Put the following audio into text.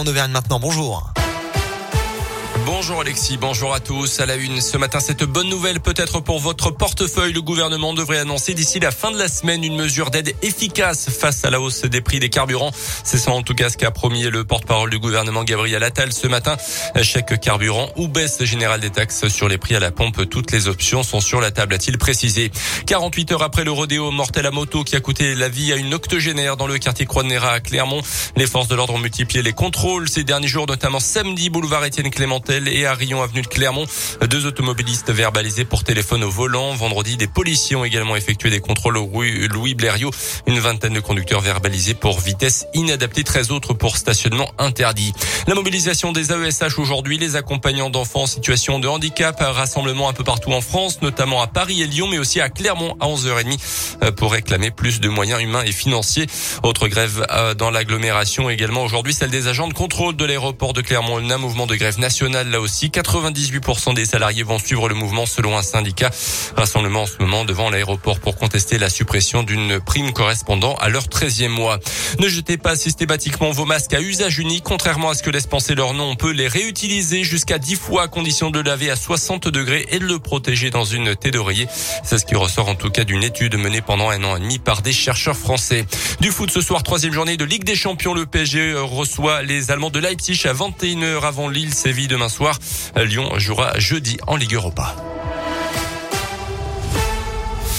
en Auvergne maintenant. Bonjour. Bonjour Alexis, bonjour à tous. À la une, ce matin, cette bonne nouvelle peut-être pour votre portefeuille. Le gouvernement devrait annoncer d'ici la fin de la semaine une mesure d'aide efficace face à la hausse des prix des carburants. C'est ça en tout cas ce qu'a promis le porte-parole du gouvernement Gabriel Attal ce matin. Chèque carburant ou baisse générale des taxes sur les prix à la pompe. Toutes les options sont sur la table, a-t-il précisé. 48 heures après le rodéo mortel à moto qui a coûté la vie à une octogénaire dans le quartier Croix-de-Néra à Clermont, les forces de l'ordre ont multiplié les contrôles ces derniers jours, notamment samedi boulevard Étienne Clémentel et à Rion avenue de Clermont. Deux automobilistes verbalisés pour téléphone au volant. Vendredi, des policiers ont également effectué des contrôles au rue Louis Blériot. Une vingtaine de conducteurs verbalisés pour vitesse inadaptée, 13 autres pour stationnement interdit. La mobilisation des AESH aujourd'hui, les accompagnants d'enfants en situation de handicap, rassemblement un peu partout en France, notamment à Paris et Lyon, mais aussi à Clermont à 11h30 euh, pour réclamer plus de moyens humains et financiers. Autre grève euh, dans l'agglomération également aujourd'hui, celle des agents de contrôle de l'aéroport de Clermont. Un mouvement de grève Là aussi, 98% des salariés vont suivre le mouvement selon un syndicat. Rassemblement en ce moment devant l'aéroport pour contester la suppression d'une prime correspondant à leur 13e mois. Ne jetez pas systématiquement vos masques à usage unique. Contrairement à ce que laisse penser leur nom, on peut les réutiliser jusqu'à 10 fois à condition de laver à 60 degrés et de le protéger dans une thé d'oreiller. C'est ce qui ressort en tout cas d'une étude menée pendant un an et demi par des chercheurs français. Du foot ce soir, troisième journée de Ligue des Champions. Le PSG reçoit les Allemands de Leipzig à 21h avant Lille, Séville demain soir. Lyon jouera jeudi en Ligue Europa.